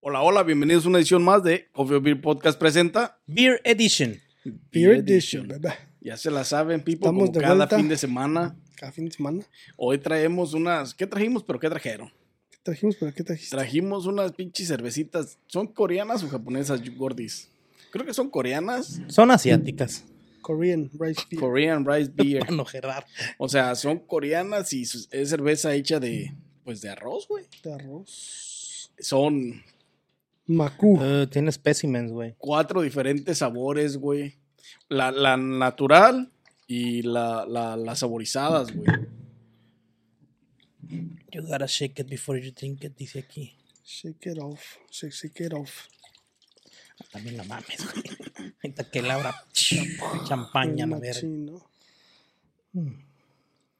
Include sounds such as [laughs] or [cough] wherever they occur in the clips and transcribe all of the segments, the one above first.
Hola, hola, bienvenidos a una edición más de Coffee or Beer Podcast presenta Beer Edition. Beer Edition, bebé. Ya se la saben, Pipo, Estamos como de cada vuelta. fin de semana. Cada fin de semana. Hoy traemos unas. ¿Qué trajimos? ¿Pero qué trajeron? ¿Qué trajimos? ¿Pero qué trajiste? Trajimos unas pinches cervecitas. ¿Son coreanas o japonesas, gordis? Creo que son coreanas. Son asiáticas. Korean Rice Beer. Korean Rice [laughs] Beer. Para no gerar. O sea, son coreanas y es cerveza hecha de. Pues de arroz, güey. de arroz. Son Macu. Eh, tiene specimens, güey. cuatro diferentes sabores, güey. La, la natural y la, la, las saborizadas, güey. You gotta shake it before you drink it, dice aquí. Shake it off. Shake, shake it off. También la mames, güey. [laughs] Ahorita que la abra. Champaña, la verga. Machino.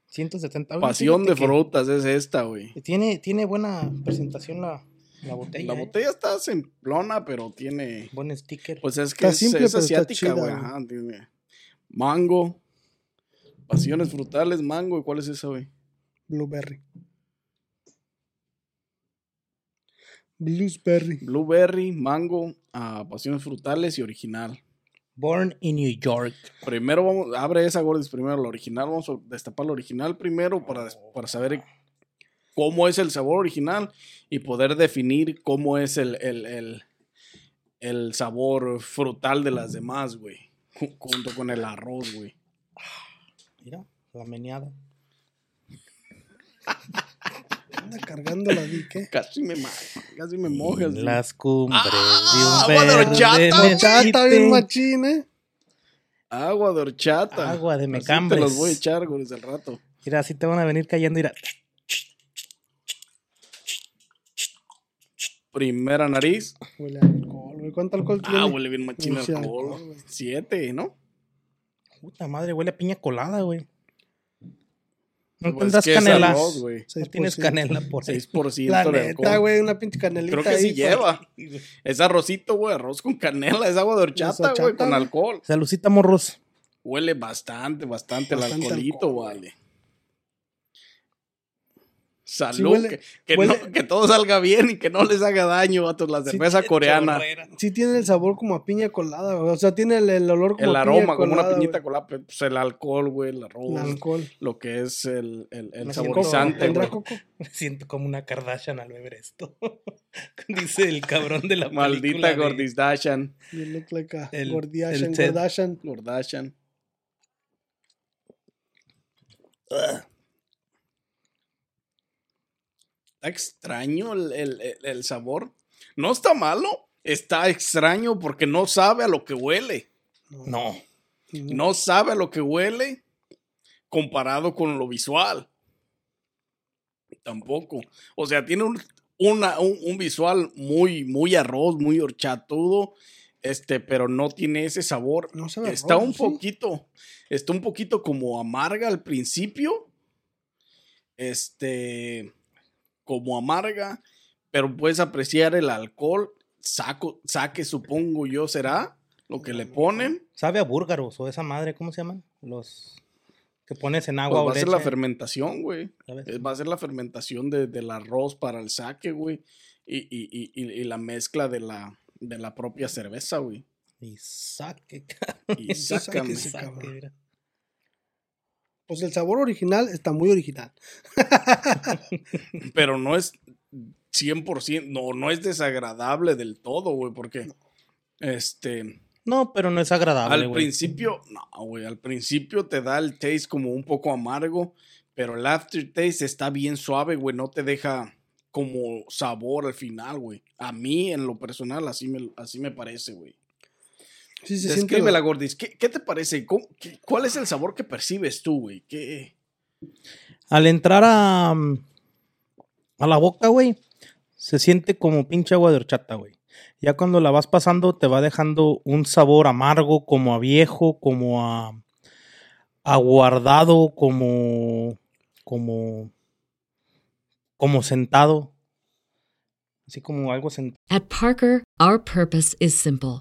170 güey, Pasión de que frutas es esta, güey. Tiene, tiene buena presentación la, la botella. La eh. botella está simplona, pero tiene. Buen sticker. Pues es que Está es, simple, asiática, güey. ajá, tiene Mango. Pasiones frutales, mango. ¿Y cuál es esa, güey? Blueberry. Blueberry. Blueberry, mango, ah, pasiones frutales y original. Born in New York. Primero vamos, abre esa gordis primero, la original. Vamos a destapar la original primero para, para saber cómo es el sabor original y poder definir cómo es el, el, el, el sabor frutal de las demás, güey. ju- Junto con el arroz, güey. Mira, la meneada. Anda cargando la dique. Casi me, casi me mojas. Las cumbres Ah, de un agua de horchata, Chata bien machín, eh. Agua de horchata. Agua de Así mecambres. Te los voy a echar, güey, desde el rato. Mira, así te van a venir cayendo. Mira. Primera nariz. Huele a alcohol, güey. ¿Cuánto alcohol tiene? Ah, huele bien machín alcohol. alcohol, güey. Siete, ¿no? Puta madre, huele a piña colada, güey. No Pues tendrás canela. arroz, güey. no tienes 6%. canela por ahí. 6% La de neta, alcohol. güey. Una pinche canelita Creo que ahí, sí lleva. [laughs] Es arrocito, güey, arroz con canela, es agua de horchata, güey, con alcohol. Salucita, morros. Huele bastante, bastante, el Bastante alcoholito, alcohol, vale. Salud, huele- que, que huele- no- que todo salga bien y que no les haga daño, vatos, la cerveza coreana. Sí tiene el sabor como a piña colada, güey. O sea, tiene el, el olor como El a piña aroma, como una piñita güey. colada, pues el alcohol, güey, el El arroz, alcohol. lo que es el, el, el Me saborizante, ¿Tendrá güey. coco? [laughs] Me siento como una Kardashian al beber esto. [laughs] Dice el cabrón de la [laughs] Maldita Gordisdashan, You look like a El- Gordiashan, el Ted. Kardashian. Gordashan. Está extraño el, el- el- sabor. No está malo, está extraño porque no sabe a lo que huele. No. No sabe a lo que huele comparado con lo visual. Tampoco. O sea, tiene un, una- un, un visual muy, muy arroz, muy horchatudo, este, pero no tiene ese sabor. No sabe está arroz, un ¿sí? poquito, está un poquito como amarga al principio. Este, como amarga, pero puedes apreciar el alcohol. Saco, saque, supongo yo, será lo que le ponen. Sabe a búrgaros o esa madre, ¿cómo se llaman? Los que pones en agua Pues va o a ser leche. la fermentación, güey. Eh, Va a ser la fermentación de- del arroz para el saque, güey. Y, y- y- y- la mezcla de la, de la propia cerveza, güey. Y saque, Y [laughs] sácame. Saque, cabrón. Pues el sabor original está muy original. [laughs] Pero no es 100%, no, no es desagradable del todo, güey, porque este, No, pero no es agradable, al principio, no, güey, al principio te da el taste como un poco amargo, pero el aftertaste está bien suave, güey, no te deja como sabor al final, güey. A mí, en lo personal, así me, así me parece, güey. Sí, se siente Descríbela, la- Gordis. ¿Qué, qué te parece? ¿Cómo- qué- ¿Cuál es el sabor que percibes tú, güey? ¿Qué? Al entrar a, mm, a la boca, güey, se siente como pinche agua de horchata, güey. Ya cuando la vas pasando te va dejando un sabor amargo, como a viejo, como a aguardado, como como como sentado. Así como algo sentado. At Parker, our purpose is simple.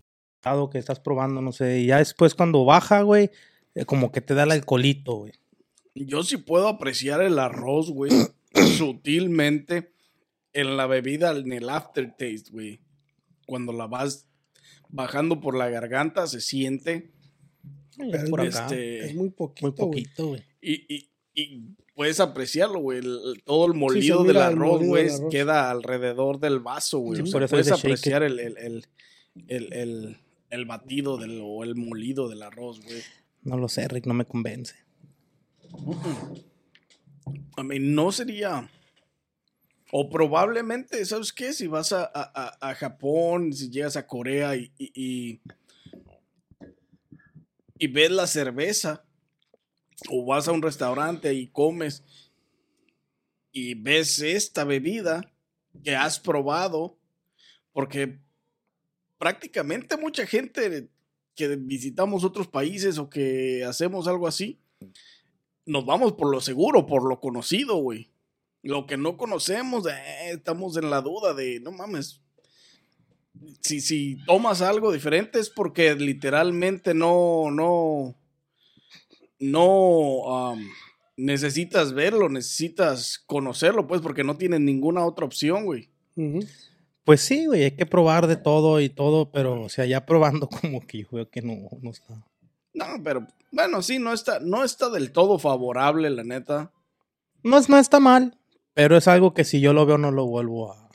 Que estás probando, no sé. Y ya después cuando baja, güey, eh, como que te da el alcoholito, güey. Yo sí puedo apreciar el arroz, güey, [clears throat] sutilmente en la bebida, en el aftertaste, güey. Cuando la vas bajando por la garganta, se siente. Ya por acá. Este, Es muy poquito. Muy poquito, güey. y, y- y puedes apreciarlo, güey. el- todo el molido del arroz, güey, queda alrededor del vaso, güey. Sí, o sea, por eso puedes apreciar el, el, el, el, batido del, o el molido del arroz, güey. No lo sé, Rick, no me convence. A mí no sería. O probablemente, ¿sabes qué? Si vas a, a- a- a Japón, si llegas a Corea y, y, y, y ves la cerveza, o vas a un restaurante y comes y ves esta bebida que has probado, porque prácticamente mucha gente que visitamos otros países o que hacemos algo así, nos vamos por lo seguro, por lo conocido, güey. Lo que no conocemos, eh, estamos en la duda de, no mames. Si, si tomas algo diferente es porque literalmente no, no, no necesitas verlo, necesitas conocerlo, pues, porque no tienes ninguna otra opción, güey. Pues sí, güey, hay que probar de todo y todo, pero, o sea, ya probando [laughs] como que yo veo que no, no está. No, pero, bueno, sí, no está, no está del todo favorable, la neta. No, es, no está mal, pero es algo que si yo lo veo no lo vuelvo a,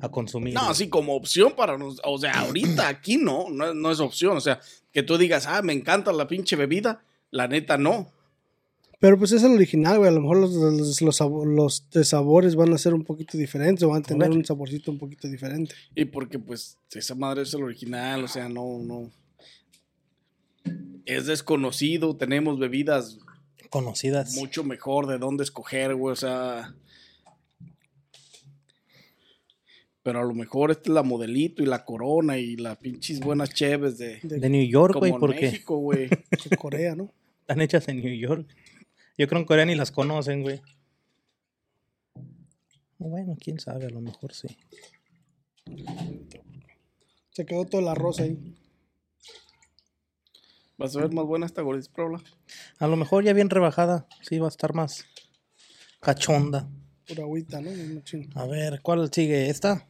a consumir. No, así como opción para nos, o sea, ahorita [clears throat] aquí no, no, es- no es opción, o sea, que tú digas, ah, me encanta la pinche bebida, la neta no. Pero pues es el original, güey. A lo mejor los, los, los, los de sabores van a ser un poquito diferentes o van a tener un saborcito un poquito diferente. Y porque pues esa madre es el original, o sea, no, no. Es desconocido, tenemos bebidas Conocidas. mucho mejor de dónde escoger, güey, o sea. Pero a lo mejor esta es la modelito y la corona y la pinches buenas cheves de, De New York, güey, porque México, güey. [laughs] De Corea, ¿no? están hechas en New York. Yo creo que en Corea ni las conocen, güey. Bueno, quién sabe, a lo mejor sí. Se quedó todo el arroz ahí. Vas a ver más buena esta gordis, proba. A lo mejor ya bien rebajada, sí va a estar más cachonda. Pura agüita, ¿no? A ver, ¿cuál sigue? ¿Esta?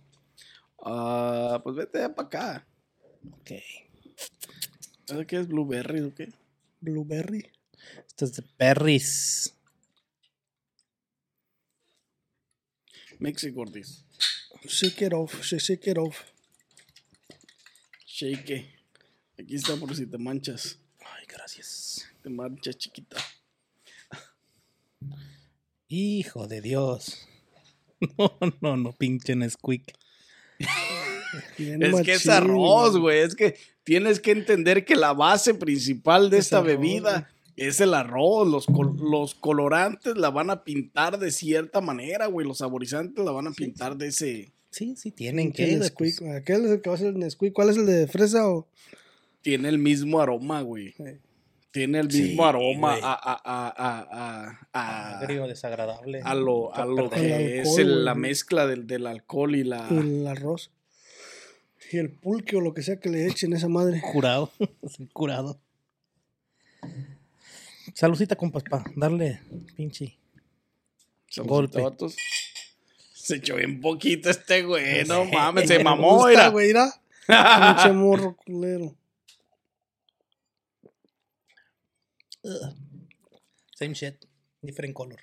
Ah, pues vete para acá. Ok. ¿Sabes qué es blueberry o qué? Blueberry. Esta es de Perris. Mexi gordis. Shake it off, sh- shake it off. Shake. Aquí está por si te manchas. Ay, gracias. Te manchas chiquita. Hijo de Dios. [laughs] No, no, no, pinche Nesquik. Bien Es que es arroz, güey. Es que tienes que entender que la base principal de Es esta arroz, bebida es el arroz. Los, col- los colorantes la van a pintar de cierta manera, güey. Los saborizantes la van a pintar de ese. Sí, sí, tienen que. Nesquik. pues. Aquel es el que va a ser el Nesquik. ¿Cuál es el de fresa o...? Tiene el mismo aroma, güey. Tiene el Sí, mismo aroma güey. a, a, a, a, a, a- Agrio, desagradable. a lo, a lo que es el- la mezcla del, del alcohol y la. el arroz. Y el pulque o lo que sea que le echen a esa madre. Curado. [laughs] Curado. Saludcita, compas, pa. Darle pinche. Golpe. vatos. Se echó bien poquito este güey, no mames, se mamó, gusta, mira. güey, mira. [laughs] Pinche morro culero. Ugh. Same shit. Different color.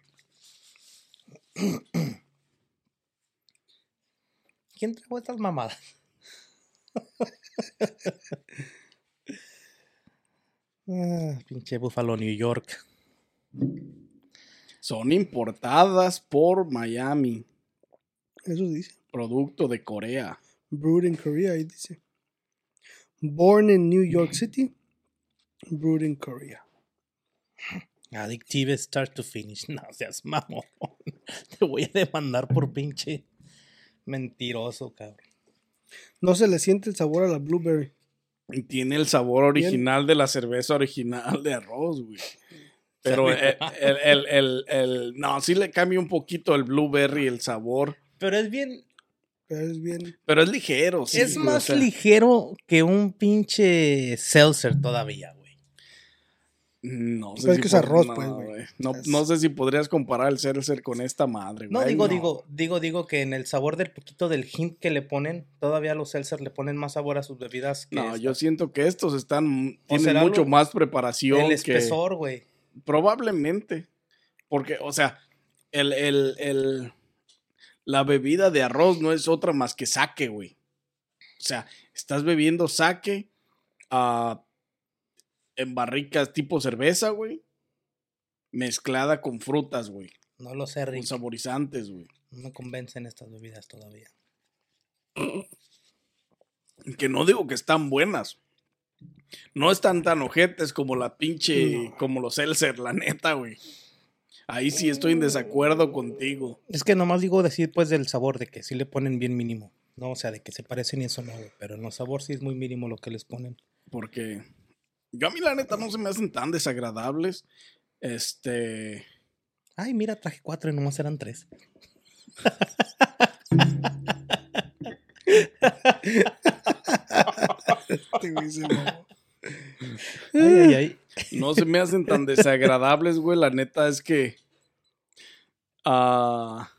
¿Quién trajo estas mamadas? [laughs] Ah, pinche Buffalo, New York. Son importadas por Miami, Eso dice. producto de Corea. Brewed in Korea, ahí dice. Born in New York City. Brewed in Korea. Addictive start to finish. [laughs] No seas mamón. [laughs] Te voy a demandar por pinche mentiroso, cabrón. No se le siente el sabor a la blueberry. Y Tiene el sabor original de la cerveza original de arroz, güey. Pero el, el, el, el- el- No, sí le cambia un poquito el blueberry, el sabor. Pero es bien. Pero es bien. Pero es ligero, sí. es güey, más o sea, ligero que un pinche seltzer todavía, güey. No sé Pero es si que es pod- arroz, no, pues, güey. No, Es- no sé si podrías comparar el Seltzer con esta madre, No, güey. digo, digo, digo, digo que en el sabor del poquito del hint que le ponen, todavía los seltzer le ponen más sabor a sus bebidas que No, esta. yo siento que estos están. Tienen mucho lo- más preparación. el que- espesor, güey. Probablemente. Porque, o sea, el, el, el- la bebida de arroz no es otra más que saque, güey. O sea, estás bebiendo saque ah, en barricas tipo cerveza, güey. Mezclada con frutas, güey. No lo sé, Con Rick. saborizantes, güey. No me convencen estas bebidas todavía. Que no digo que están buenas. No están tan ojetes como la pinche, como los Seltzer, la neta, güey. Ahí sí estoy en desacuerdo contigo. Es que nomás digo decir pues del sabor, de que sí le ponen bien mínimo. No, o sea, de que se parecen y eso no, güey. Pero en los sabor sí es muy mínimo lo que les ponen. Porque yo a mí la neta no se me hacen tan desagradables. Este... Ay, mira, traje cuatro y nomás eran tres. Este. Ay, ay, ay. No se me hacen tan desagradables, güey. La neta es que... ah,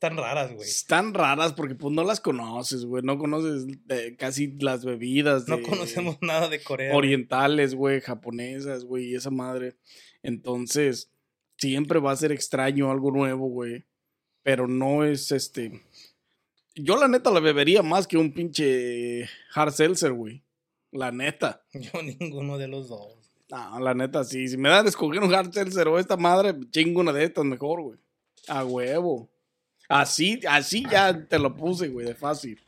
Están raras, güey. están raras porque pues no las conoces, güey. No conoces eh, casi las bebidas. No conocemos nada de Corea. orientales, güey, japonesas, güey, y esa madre. Entonces, siempre va a ser extraño algo nuevo, güey. Pero no es este. Yo, la neta, la bebería más que un pinche hard seltzer, güey. La neta. [laughs] Yo ninguno de los dos. No, la neta, sí. Si me dan a escoger un hard seltzer o esta madre, chingo una de estas mejor, güey. A huevo. Así, así ya te lo puse, güey, de fácil.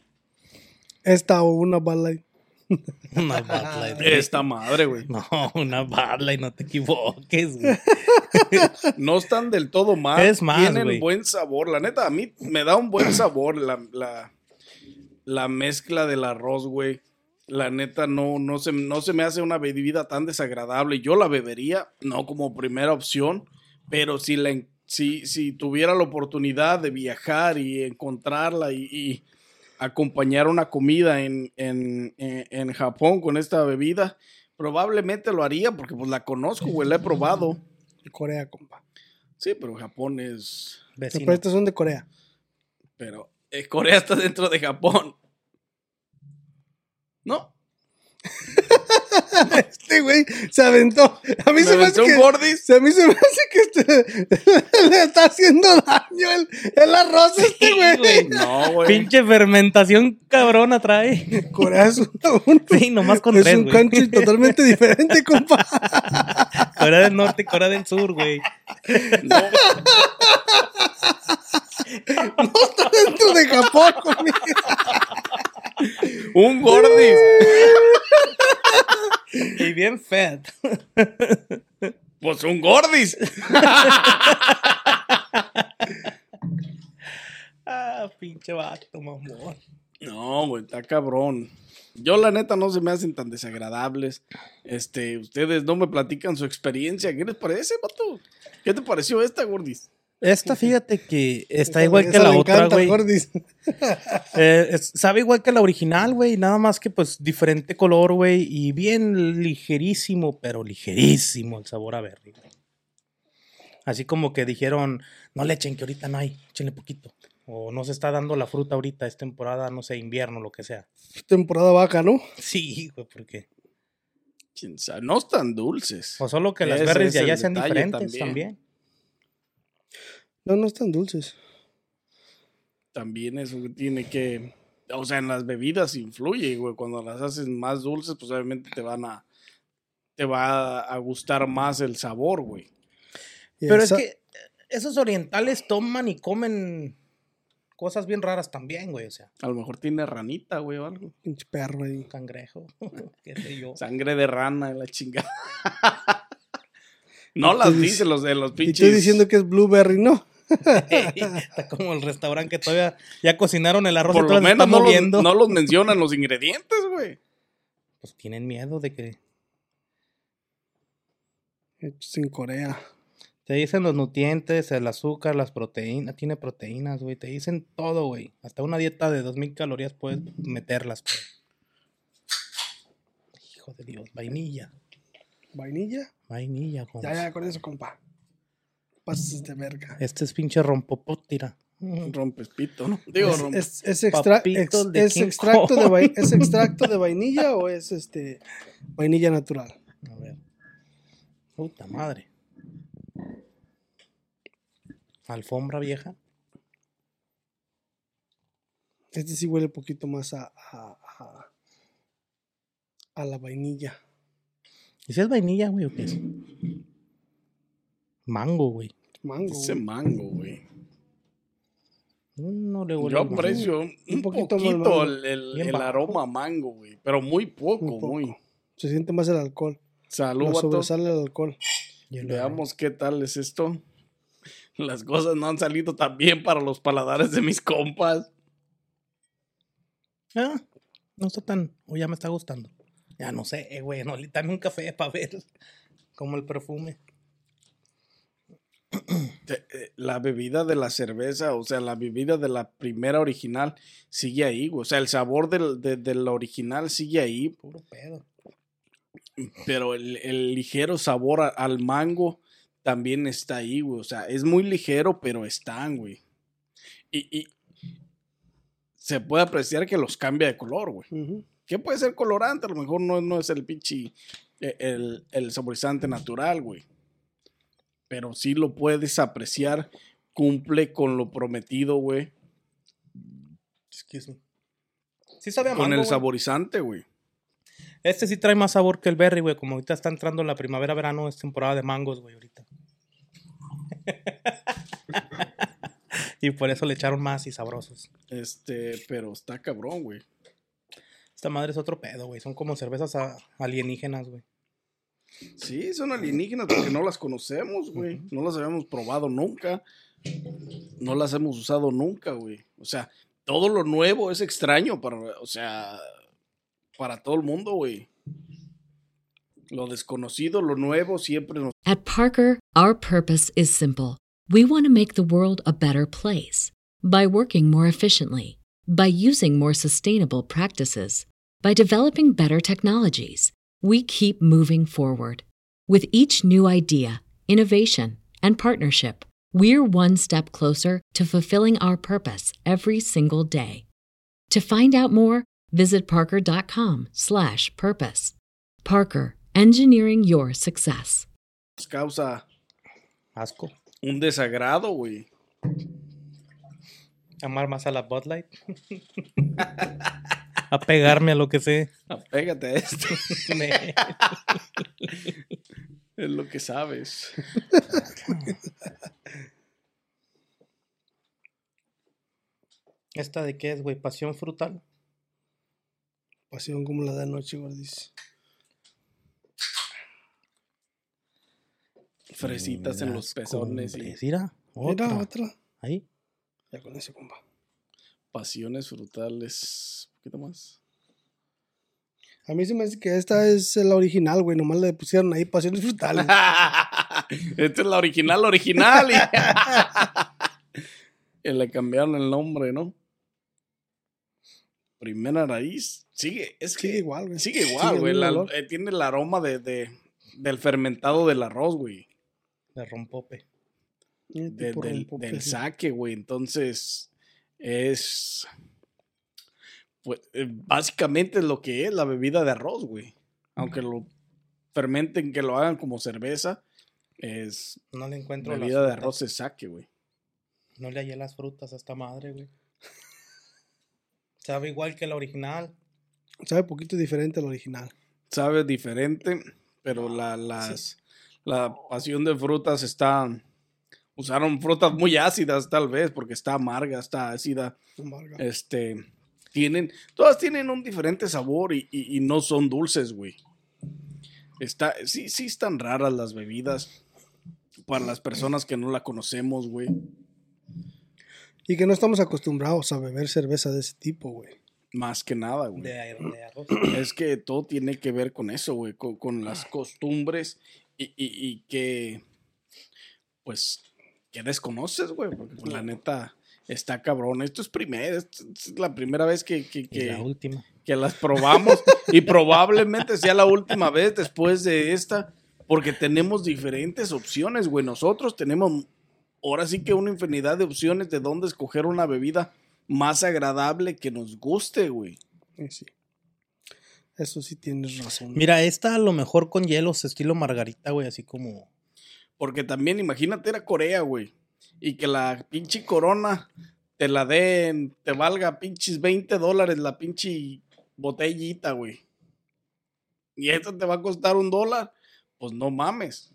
Esta o una Bud Light. [laughs] Una Bud Light. güey. Esta madre, güey. No, una Bud Light, no te equivoques, güey. [laughs] No están del todo mal. Es más, Tienen güey. buen sabor. La neta, a mí me da un buen sabor la, la, la mezcla del arroz, güey. La neta, no, no, se, no se me hace una bebida tan desagradable. Yo la bebería, no como primera opción, pero si, la, si, si tuviera la oportunidad de viajar y encontrarla y, y acompañar una comida en, en, en, en Japón con esta bebida, probablemente lo haría porque pues la conozco, güey, la he probado. Corea, compa. Sí, pero Japón es. Vecino. Pero estas son de Corea. Pero eh, Corea está dentro de Japón. ¿No? [laughs] [laughs] Este güey se aventó. A mí ¿Me se me hace aventó un que. A mí se me hace que este- [laughs] le está haciendo daño el, el arroz a este güey. No, güey. Pinche fermentación cabrona trae. Corea es, una- un, Sí, nomás con es tres, un güey. country totalmente diferente, [laughs] compa. Corea del Norte Corea del Sur, güey. No, No está dentro de Japón conmigo. un gordis. Bien fat. [laughs] Pues un gordis. [laughs] Ah, pinche vato, mamón. No, güey, está cabrón. Yo, la neta, no se me hacen tan desagradables. Este, ustedes no me platican su experiencia. ¿Qué les parece, vato? ¿Qué te pareció esta, gordis? Esta, fíjate que está igual que la otra, güey. [laughs] Eh, es- sabe igual que la original, güey. Nada más que, pues, diferente color, güey. Y bien ligerísimo, pero ligerísimo el sabor a berry, güey. Así como que dijeron, no le echen, que ahorita no hay, échenle poquito. O no se está dando la fruta ahorita, es temporada, no sé, invierno, lo que sea. Temporada vaca, ¿no? Sí, güey, porque. Quién sabe, No están dulces. O solo que las berries es de allá sean diferentes también. también. No, no están dulces. También eso tiene que. O sea, en las bebidas influye, güey. Cuando las haces más dulces, pues obviamente te van a. Te va a gustar más el sabor, güey. Pero esa- es que esos orientales toman y comen cosas bien raras también, güey. O sea, A lo mejor tiene ranita, güey, o algo. Pinche perro ahí. cangrejo, [laughs] qué sé yo. Sangre de rana, la chingada. [laughs] no las dice los de los Y pinches. estoy diciendo que es blueberry, ¿no? [laughs] [laughs] Está como el restaurante que todavía ya cocinaron el arroz y Por lo menos no los, moviendo. no los mencionan los ingredientes, güey. Pues tienen miedo de que Hechos en Corea. te dicen los nutrientes, el azúcar, las proteínas, tiene proteínas, güey, te dicen todo, güey. Hasta una dieta de 2000 calorías puedes meterlas, güey. Hijo de Dios, vainilla. ¿Vainilla? Vainilla, compa. Ya, ya, con eso, compa. Pases de verga. Este es pinche rompopot, tira. Rompes pito, ¿no? Digo, ¿Es, es, es extra- Papitos ex- de es extracto de ¿Es extracto de vainilla o es este vainilla natural? A ver. Puta madre. Alfombra vieja. Este sí huele un poquito más a, a, a, a la vainilla. ¿Y si es vainilla, güey, o qué es? Mango, güey. Mango. ese güey. mango, güey. No le huele Yo aprecio un, Un poquito, poquito el, el- el aroma mango, güey. Pero muy poco, Muy poco. muy. Se siente más el alcohol. Salud, Lo sobresale el alcohol. Veamos qué tal es esto. [laughs] Las cosas no han salido tan bien para los paladares de mis compas. Ah, no está tan. O ya me está gustando. Ya no sé, eh, güey. No, dame [laughs] un café para ver. Como el perfume. Eh, La bebida de la cerveza, o sea, la bebida de la primera original sigue ahí, güey. O sea, el sabor del, de, de la original sigue ahí, Puro pedo. pero el, el ligero sabor a- al mango también está ahí, güey. O sea, es muy ligero, pero están, güey. Y, y se puede apreciar que los cambia de color, güey. Que puede ser colorante, a lo mejor no, no es el pinche, eh, el, el saborizante natural, güey. Pero sí lo puedes apreciar, cumple con lo prometido, güey. Excuse me. Sí sabe a Con el güey. saborizante, güey. Este sí trae más sabor que el berry, güey. Como ahorita está entrando la primavera-verano, es temporada de mangos, güey, ahorita. [laughs] y por eso le echaron más y sabrosos. Este, pero está cabrón, güey. Esta madre es otro pedo, güey. Son como cervezas a- alienígenas, güey. Sí, son alienígenas porque no las conocemos, güey. No las habíamos probado nunca. No las hemos usado nunca, güey. O sea, todo lo nuevo es extraño para, o sea, para todo el mundo, güey. Lo desconocido, lo nuevo siempre nos At Parker, our purpose is simple. We want to make the world a better place by working more efficiently, by using more sustainable practices, by developing better technologies. We keep moving forward. With each new idea, innovation, and partnership, we're one step closer to fulfilling our purpose every single day. To find out more, visit parker.com/purpose. Parker, engineering your success. causa Asco. un desagrado, güey. Amar más a la Bud Light. [laughs] a pegarme a lo que sé. [laughs] Apégate a esto. [laughs] es lo que sabes. [laughs] ¿Esta de qué es, güey? Pasión frutal. Pasión como la de anoche, gordis. Fresitas en los pezones y. Mira, otra. Ahí. Ya con ese, compa. Pasiones frutales. Un poquito más. A mí se me hace que esta es la original, güey. Nomás le pusieron ahí pasiones frutales. [laughs] Esta es la original, original. Y, [laughs] y le cambiaron el nombre, ¿no? Primera raíz. Sigue, es que Sigue igual, güey. Sigue igual, güey. la- eh, tiene el aroma de, de- del fermentado del arroz, güey. De rompope. De- tipo del, rompope, del sí. saque, güey. Entonces, es. Pues, eh, básicamente es lo que es la bebida de arroz, güey. Aunque lo fermenten, que lo hagan como cerveza, es No le encuentro bebida de arroz es saque, güey. No le hallé las frutas a esta madre, güey. Sabe igual que la original. Sabe poquito diferente al original. Sabe diferente, pero la, las, la pasión de frutas está. Usaron frutas muy ácidas, tal vez, porque está amarga, está ácida. Amarga. Este, tienen, todas tienen un diferente sabor y, y- y no son dulces, güey. Está, sí, sí están raras las bebidas para las personas que no la conocemos, güey. Y que no estamos acostumbrados a beber cerveza de ese tipo, güey. Más que nada, güey. De, de arroz. [clears throat] Es que todo tiene que ver con eso, güey, con, con las costumbres y, y- y que, pues, que desconoces, güey, porque pues, la neta está cabrón. Esto es primera, esto es la primera vez que, que, que, la última. que las probamos y probablemente sea la última vez después de esta, porque tenemos diferentes opciones, güey. Nosotros tenemos ahora sí que una infinidad de opciones de dónde escoger una bebida más agradable que nos guste, güey. Sí. Eso sí tienes razón. Mira, esta a lo mejor con hielos, estilo margarita, güey, así como. Porque también imagínate ir a Corea, güey. Y que la pinche corona te la den, te valga pinches 20 dólares la pinche botellita, güey. Y esto te va a costar un dólar. Pues no mames.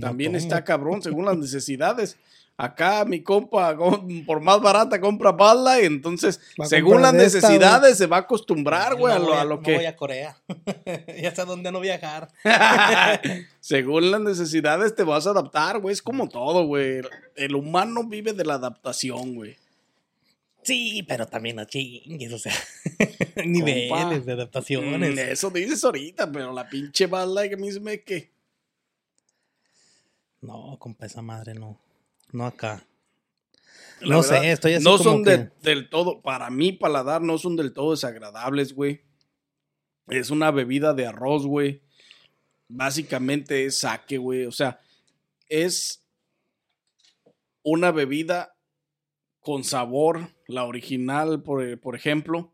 También está cabrón según las [laughs] necesidades. Acá mi compa, com- por más barata, compra bala y entonces, Va a según las esta, necesidades, se va a acostumbrar, güey, a no a lo no que... voy a Corea. [laughs] ya sé dónde no viajar. [laughs] Según las necesidades te vas a adaptar, güey. Es como todo, güey. El humano vive de la adaptación, güey. Sí, pero también no chingues, o sea, [laughs] niveles de adaptaciones. Mm, Eso dices ahorita, pero la pinche bala que a mí se me que. No, compa, esa madre no. No acá. La No verdad, sé, estoy así No como son que- de- del todo, para mí, paladar, no son del todo desagradables, güey. Es una bebida de arroz, güey. Básicamente es saque, güey. O sea, es una bebida con sabor. La original, por, por ejemplo,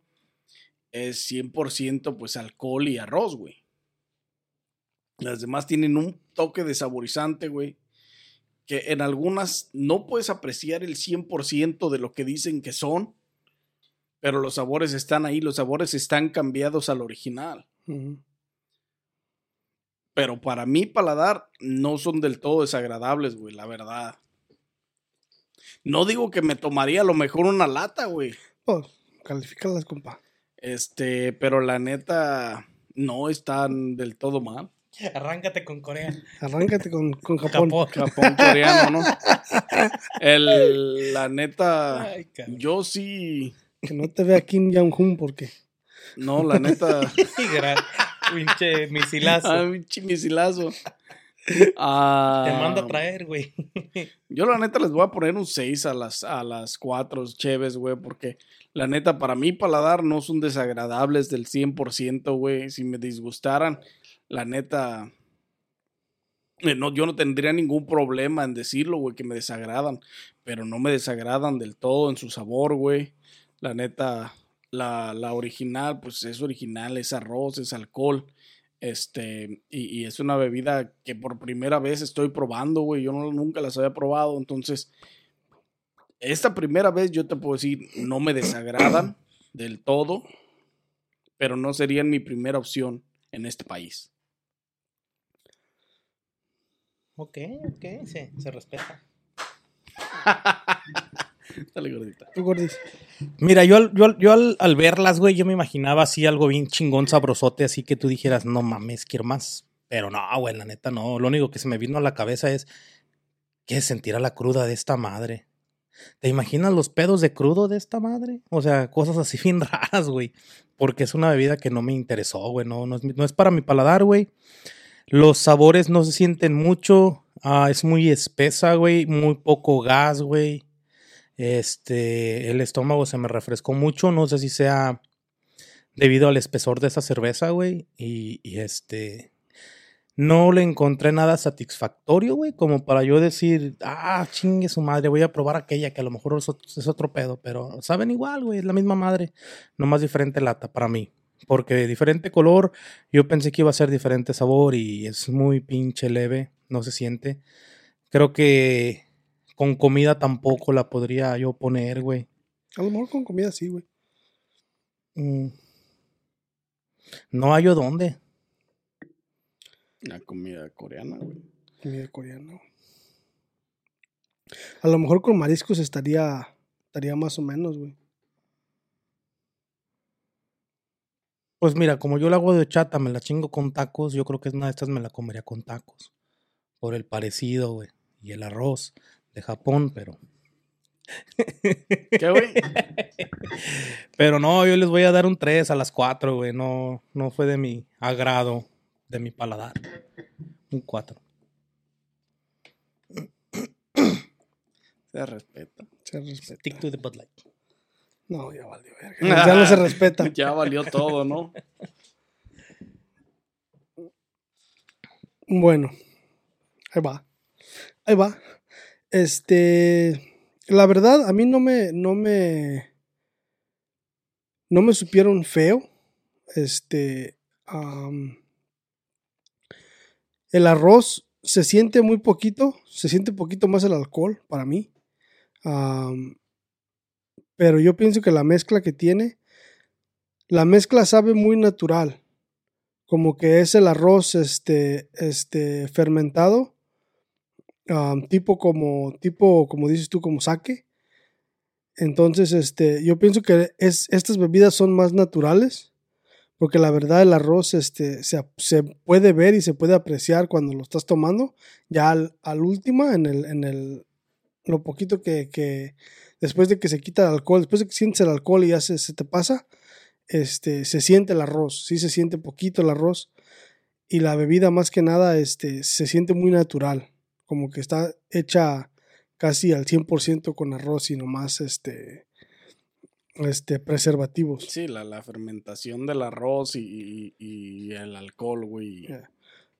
es 100% pues alcohol y arroz, güey. Las demás tienen un toque de saborizante, güey. Que en algunas no puedes apreciar el 100% de lo que dicen que son. Pero los sabores están ahí, los sabores están cambiados al original. Pero para mi paladar no son del todo desagradables, güey, la verdad. No digo que me tomaría a lo mejor una lata, güey. Pues, califícalas, compa. Este, pero la neta no están del todo mal. [laughs] Arráncate con Corea. Arráncate con, con Japón. Japón. Japón coreano, ¿no? [laughs] El, la neta, Ay, yo sí, Que no te vea Kim Jong-un porque no, la neta, [laughs] Gran- Pinche misilazo. ah, pinche misilazo. Ah, Te manda a traer, güey. Yo la neta les voy a poner un 6 a las, a las 4 cheves, güey, porque la neta para mí paladar no son desagradables del 100%, güey. Si me disgustaran, la neta, eh, no, yo no tendría ningún problema en decirlo, güey, que me desagradan, pero no me desagradan del todo en su sabor, güey. La neta, la, la original, pues es original, es arroz, es alcohol. Este, y, es una bebida que por primera vez estoy probando, güey. Yo nunca las había probado. Entonces, esta primera vez yo te puedo decir, no me desagradan del todo, pero no serían mi primera opción en este país. Ok, ok, sí, se respeta. [laughs] Dale, gordita. tú, Gordis. Mira, yo, al- yo, al- yo al, al verlas, güey, yo me imaginaba así algo bien chingón, sabrosote, así que tú dijeras, no mames, quiero más. Pero no, güey, la neta no. Lo único que se me vino a la cabeza es, ¿qué sentirá la cruda de esta madre? ¿Te imaginas los pedos de crudo de esta madre? O sea, cosas así [laughs] bien raras, güey. Porque es una bebida que no me interesó, güey. No, no, es, no es para mi paladar, güey. Los sabores no se sienten mucho. ah, es muy espesa, güey. Muy poco gas, güey. Este, el estómago se me refrescó mucho. No sé si sea debido al espesor de esa cerveza, güey. Y, este, no le encontré nada satisfactorio, güey, como para yo decir, ah, chingue su madre, voy a probar aquella que a lo mejor es otro, es otro pedo, pero saben igual, güey, es la misma madre, nomás diferente lata para mí. Porque diferente color, yo pensé que iba a ser diferente sabor y es muy pinche leve, no se siente. Creo que con comida tampoco la podría yo poner, güey. A lo mejor con comida sí, güey. Mm. No hallo dónde. La comida coreana, güey. Comida coreana. güey. A lo mejor con mariscos estaría, estaría más o menos, güey. Pues mira, como yo la hago de chata, me la chingo con tacos, yo creo que una de estas me la comería con tacos. Por el parecido, güey. Y el arroz de Japón, pero ¿Qué, güey? [laughs] Pero no, yo les voy a dar un 3 a las 4, güey. No, no fue de mi agrado, de mi paladar. Un 4. Se respeta. Se respeta. Stick to the Bud Light. No, ya valió. verga. [laughs] Ya no se respeta. [laughs] Ya valió todo, ¿no? Bueno, ahí va. Ahí va. Este, la verdad, a mí no me, no me, no me supieron feo. Este, el arroz se siente muy poquito, se siente poquito más el alcohol para mí. Am, pero yo pienso que la mezcla que tiene, la mezcla sabe muy natural como que es el arroz este, este fermentado, tipo como, tipo, como dices tú, como saque. Entonces, este, yo pienso que es, estas bebidas son más naturales, porque la verdad el arroz este, se, se puede ver y se puede apreciar cuando lo estás tomando. Ya al, al en el, en el, lo poquito que, que, después de que se quita el alcohol, después de que sientes el alcohol y ya se, se te pasa, este, se siente el arroz, sí se siente poquito el arroz. Y la bebida más que nada este, se siente muy natural, como que está hecha casi al 100% con arroz y nomás este, este, preservativos. Sí, la, la fermentación del arroz y, y- y el alcohol, güey. Yeah.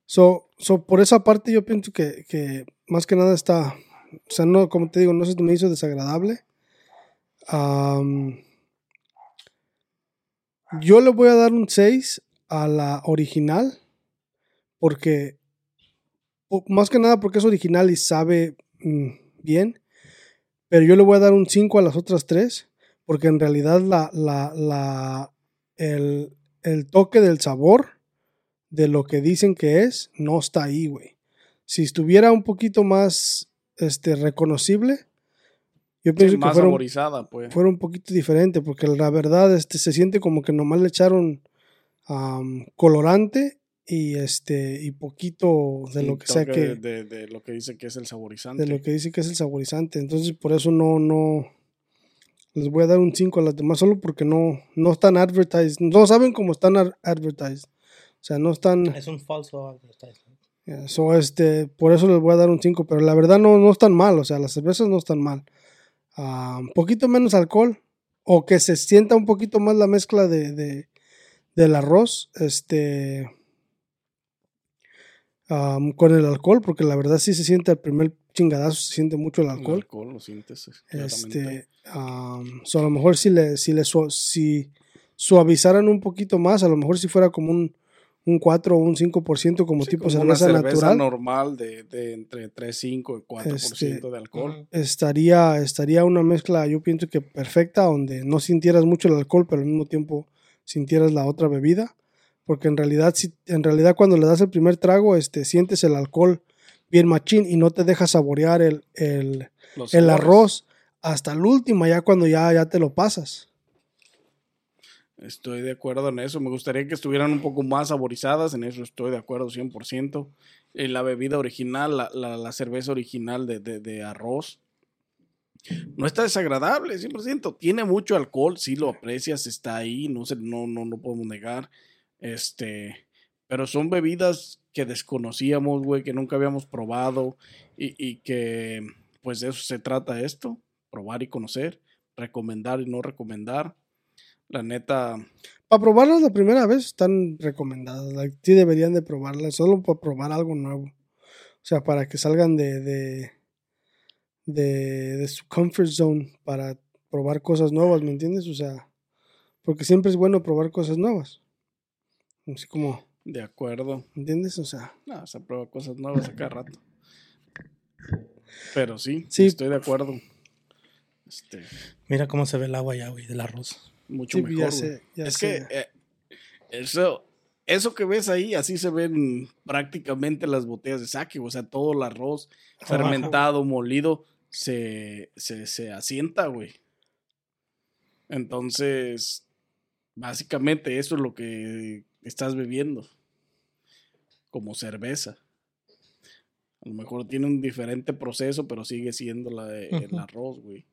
So, so, por esa parte yo pienso que, que más que nada está, o sea, no, como te digo, no se me hizo desagradable. Yo le voy a dar un 6 a la original, porque, po- más que nada porque es original y sabe mm, bien, pero yo le voy a dar un 5 a las otras tres, porque en realidad la, la, la, el, el toque del sabor de lo que dicen que es, no está ahí, güey. Si estuviera un poquito más este, reconocible, yo pienso que más fuera un, saborizada, pues. fuera un poquito diferente, porque la verdad este, se siente como que nomás le echaron colorante y este y poquito de lo que sea que De, de lo que dice que es el saborizante. de lo que dice que es el saborizante. Entonces, por eso no, no, les voy a dar un 5 a las demás, solo porque no, no están advertised, no saben cómo están advertised. O sea, no están, Es un falso advertisement. yeah, so, este, por eso les voy a dar un 5, pero la verdad no, no están mal, o sea, las cervezas no están mal. Un poquito menos alcohol, o que se sienta un poquito más la mezcla de, de- del arroz, este, con el alcohol, porque la verdad sí se siente el primer chingadazo, se siente mucho el El alcohol. alcohol, lo sientes. Este, so a lo mejor si le, si le si suavizaran un poquito más, a lo mejor si fuera como un, un 4 o un 5% como Sí, tipo como una cerveza, natural, normal de, de entre 3, 5 y 4% Este, de alcohol. estaría, estaría una mezcla, yo pienso que perfecta, donde no sintieras mucho el alcohol, pero al mismo tiempo sintieras la otra bebida. Porque en realidad, si, en realidad cuando le das el primer trago, este, sientes el alcohol bien machín y no te deja saborear el, el, el arroz hasta el último, ya cuando ya, ya te lo pasas. Estoy de acuerdo en eso. Me gustaría que estuvieran un poco más saborizadas. En eso estoy de acuerdo 100%. Eh, la bebida original, la, la- cerveza original de, de- de arroz, no está desagradable, 100%. Tiene mucho alcohol, si lo aprecias, está ahí, no, se, no, no, no podemos negar. Este, pero son bebidas que desconocíamos, güey, que nunca habíamos probado y, y que, pues de eso se trata esto, probar y conocer, recomendar y no recomendar. La neta, Para probarlas la primera vez están recomendadas. like, sí deberían de probarlas, solo para probar algo nuevo. O sea, para que salgan de, de, de, de su comfort zone, para probar cosas nuevas, ¿me entiendes? O sea, porque siempre es bueno probar cosas nuevas. Así como, de acuerdo. ¿me entiendes? O sea, No, se prueba cosas nuevas a cada rato. Pero sí, Sí. estoy de acuerdo. Este, Mira cómo se ve el agua ya, güey, del arroz. Mucho sí, mejor. ya sé, ya es sé. que eh, eso, eso que ves ahí, así se ven prácticamente las botellas de sake. O sea, todo el arroz fermentado, molido, se, se, se asienta, güey. Entonces, básicamente eso es lo que estás bebiendo. Como cerveza. A lo mejor tiene un diferente proceso, pero sigue siendo la de- el arroz, güey.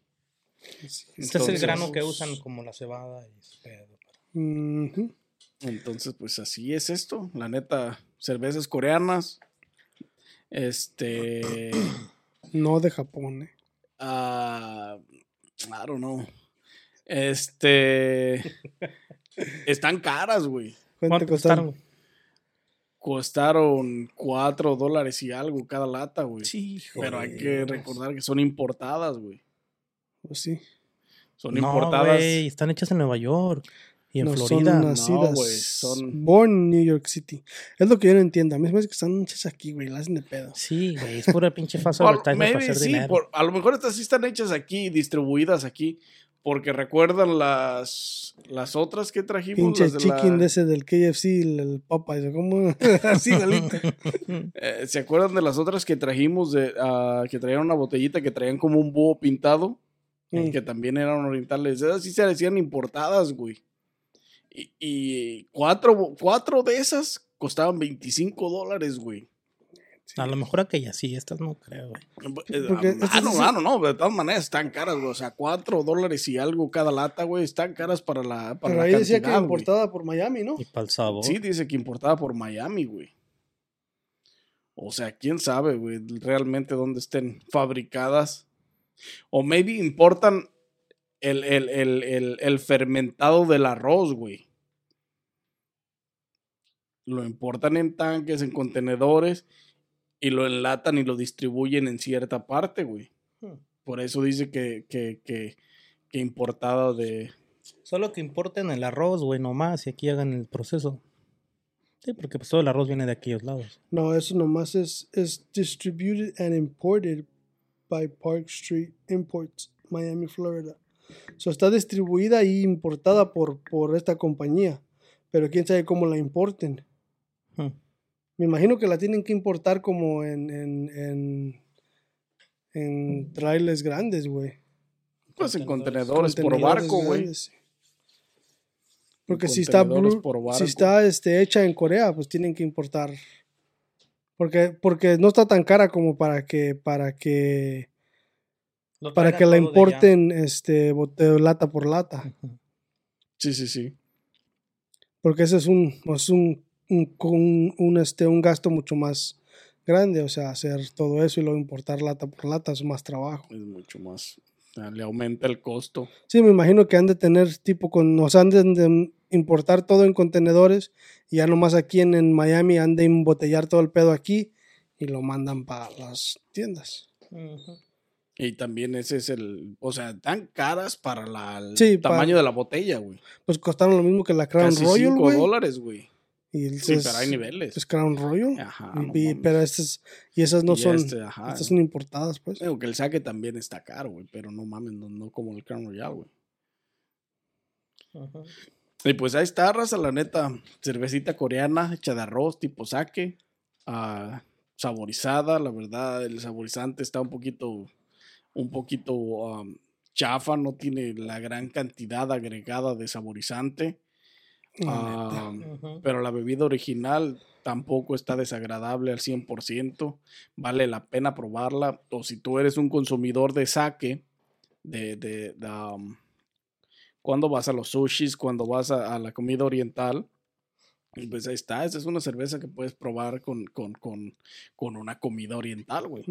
Este es el Entonces- grano que usan como la cebada y ese pedo. Entonces, pues así es esto. La neta, cervezas coreanas. Este. [clears throat] No de Japón, ¿eh? ah, I don't know. Este. Están caras, güey. ¿Cuánto ¿Cuánto te costaron? costaron? güey? Costaron 4 dólares y algo cada lata, güey. Sí, Pero hay que recordar que son importadas, güey. Pues sí. Son No, importadas. están hechas en Nueva York y en no Florida. son nacidas. güey, son- Born in New York City. Es lo que yo no entiendo. A mí me parece que están hechas aquí, güey. La hacen de pedo. Sí, güey, es pura pinche [laughs] para hacer sí, dinero. por- a lo mejor estas sí están hechas aquí, distribuidas aquí. Porque recuerdan las, las otras que trajimos. Pinche las de la- chicken de ese del KFC, el, el. ¿Cómo? [laughs] Así. [laughs] Eh, ¿Se acuerdan de las otras que trajimos? De, ah, que traían una botellita que traían como un búho pintado. Mm. Que también eran orientales. Esas sí se decían importadas, güey. Y, y cuatro, cuatro de esas costaban 25 dólares, güey. A lo mejor aquellas sí, estas no creo, güey. Eh, Porque ah, no, sí- ah, no, no, de todas maneras están caras, güey. O sea, cuatro dólares y algo cada lata, güey. Están caras para la, para Pero la ahí decía que güey. importada por Miami, ¿no? Y para el sabor. Sí, dice que importada por Miami, güey. O sea, quién sabe, güey, realmente dónde estén fabricadas. O maybe importan el, el, el, el, el fermentado del arroz, güey. Lo importan en tanques, en contenedores, y lo enlatan y lo distribuyen en cierta parte, güey. Hmm. Por eso dice que, que, que, que importada de... Solo que importen el arroz, güey, nomás, y aquí hagan el proceso. Sí, porque pues todo el arroz viene de aquellos lados. No, eso nomás es, es distributed and imported by Park Street Imports, Miami, Florida. So, está distribuida y importada por, por esta compañía, pero quién sabe cómo la importen. Hmm. Me imagino que la tienen que importar como en, en, en, en trailers grandes, güey. Pues en Contenedores. contenedores por barco, güey. Porque si está, contenedores blue- por si está este, hecha en Corea, pues tienen que importar. Porque, porque no está tan cara como para que, para que, Lo para que la importen este bote- lata por lata. Sí, sí, sí. Porque ese es un, es un, un, un, un, este, un gasto mucho más grande. O sea, hacer todo eso y luego importar lata por lata es más trabajo. Es mucho más. o sea, le aumenta el costo. Sí, me imagino que han de tener tipo con, o sea, han de, de importar todo en contenedores y ya nomás aquí en, en Miami han de embotellar todo el pedo aquí y lo mandan para las tiendas. Y también ese es el. O sea, tan caras para la, el Sí, tamaño de la botella, güey. Pues costaron lo mismo que la Crown Casi Royal, 5 güey. dólares, güey. Y el- Sí, es, pero hay niveles. es Crown Royal. Ajá. No y- pero estas y esas no Y son, este, ajá. estas son importadas, pues. Digo que el saque también está caro, güey. Pero no mames, no, no como el Crown Royal, güey. Ujú. Y pues ahí está, raza, la neta. Cervecita coreana, hecha de arroz, tipo sake. ah, saborizada, la verdad, el saborizante está un poquito. Un poquito um, chafa, no tiene la gran cantidad agregada de saborizante. La Ujú. pero la bebida original tampoco está desagradable al 100%. Vale la pena probarla. O si tú eres un consumidor de sake, de, de, de, um, cuando vas a los sushis, cuando vas a, a la comida oriental, pues ahí está. Esa es una cerveza que puedes probar con, con, con, con una comida oriental, güey.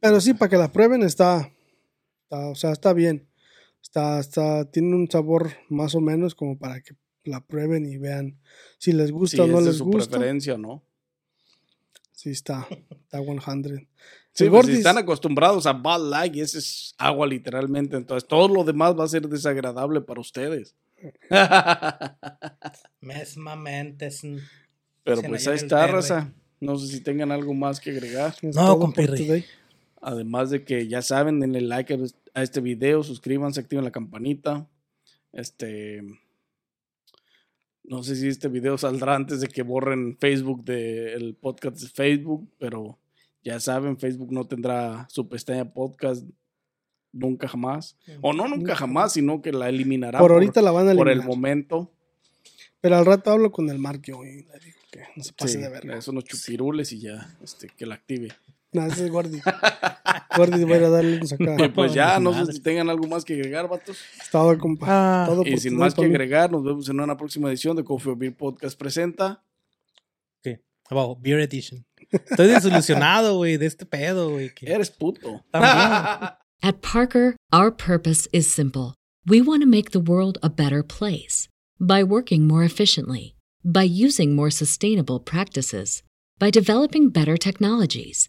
Pero sí, para que la prueben está, está, o sea, está bien. Está, está, tiene un sabor más o menos como para que la prueben y vean si les Sí, gusta o no es de les su gusta. preferencia, ¿no? Sí, está, está 100. Sí, El pues, si están acostumbrados a Bud Light y ese es agua literalmente, entonces todo lo demás va a ser desagradable para ustedes. [laughs] Mesmamente. Pero Se pues ahí está, raza. No sé si tengan algo más que agregar. Es No, today. Además de que ya saben, denle like a, a este video, suscríbanse, activen la campanita. Este. No sé si este video saldrá antes de que borren Facebook del podcast de Facebook, pero ya saben, Facebook no tendrá su pestaña podcast nunca jamás. O no nunca jamás, sino que la eliminará Por ahorita la van a por eliminar. el momento. Pero al rato hablo con el Mark yo y le digo que no se pase Sí, de verga. unos chupirules y ya, este, que la active. No, ese es Gordy. Gordy va a ir a darle unos acá. Y pues ya, no sé si tengan algo más que agregar, vatos. Es todo, compa. Ah, Todo Y sin más que agregar, nos vemos en una próxima edición de Coffee or Beer Podcast presenta. ¿Qué? Wow, Beer Edition. Estoy desilusionado, güey, de este pedo, güey. que- Eres puto. También. [laughs] At Parker, our purpose is simple. We want to make the world a better place by working more efficiently, by using more sustainable practices, by developing better technologies.